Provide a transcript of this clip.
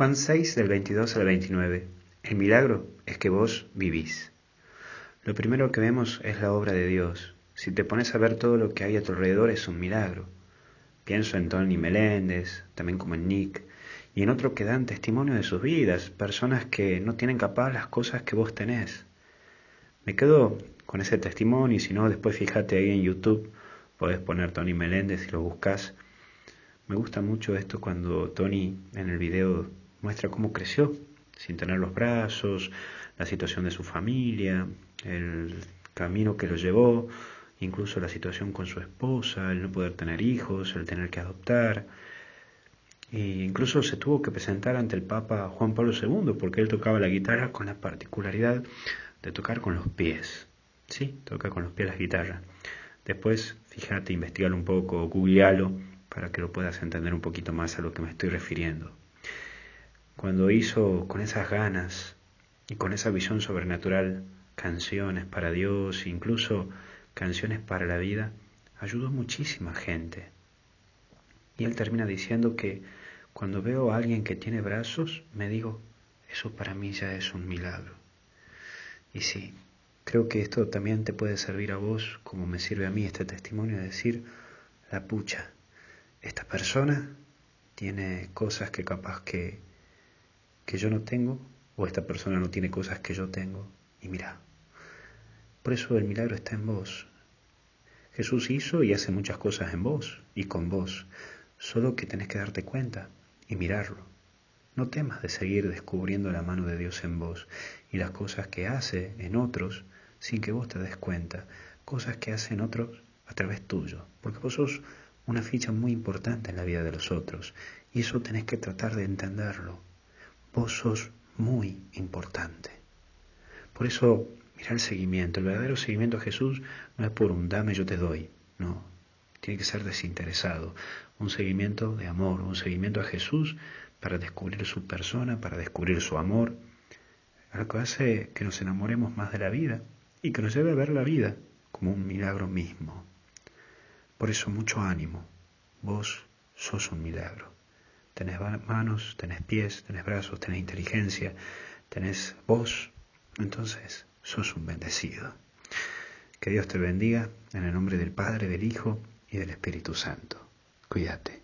Juan 6 del 22 al 29. El milagro es que vos vivís. Lo primero que vemos es la obra de Dios. Si te pones a ver todo lo que hay a tu alrededor es un milagro. Pienso en Tony Meléndez, también como en Nick, y en otros que dan testimonio de sus vidas, personas que no tienen capaz las cosas que vos tenés. Me quedo con ese testimonio y si no, después fíjate ahí en YouTube, podés poner Tony Meléndez si lo buscas. Me gusta mucho esto cuando Tony en el video muestra cómo creció sin tener los brazos, la situación de su familia, el camino que lo llevó, incluso la situación con su esposa, el no poder tener hijos, el tener que adoptar. E incluso se tuvo que presentar ante el Papa Juan Pablo II porque él tocaba la guitarra con la particularidad de tocar con los pies. Sí, toca con los pies la guitarra. Después, fíjate, investigalo un poco, googlealo para que lo puedas entender un poquito más a lo que me estoy refiriendo cuando hizo con esas ganas y con esa visión sobrenatural canciones para Dios, incluso canciones para la vida, ayudó muchísima gente. Y él termina diciendo que cuando veo a alguien que tiene brazos, me digo, eso para mí ya es un milagro. Y sí, creo que esto también te puede servir a vos, como me sirve a mí este testimonio, de decir, la pucha, esta persona tiene cosas que capaz que que yo no tengo o esta persona no tiene cosas que yo tengo. Y mira, por eso el milagro está en vos. Jesús hizo y hace muchas cosas en vos y con vos, solo que tenés que darte cuenta y mirarlo. No temas de seguir descubriendo la mano de Dios en vos y las cosas que hace en otros sin que vos te des cuenta, cosas que hacen otros a través tuyo, porque vos sos una ficha muy importante en la vida de los otros y eso tenés que tratar de entenderlo vos sos muy importante. Por eso, mira el seguimiento. El verdadero seguimiento a Jesús no es por un dame, yo te doy. No, tiene que ser desinteresado. Un seguimiento de amor, un seguimiento a Jesús para descubrir su persona, para descubrir su amor. Algo que hace que nos enamoremos más de la vida y que nos lleve a ver la vida como un milagro mismo. Por eso mucho ánimo. Vos sos un milagro tenés manos, tenés pies, tenés brazos, tenés inteligencia, tenés voz, entonces sos un bendecido. Que Dios te bendiga en el nombre del Padre, del Hijo y del Espíritu Santo. Cuídate.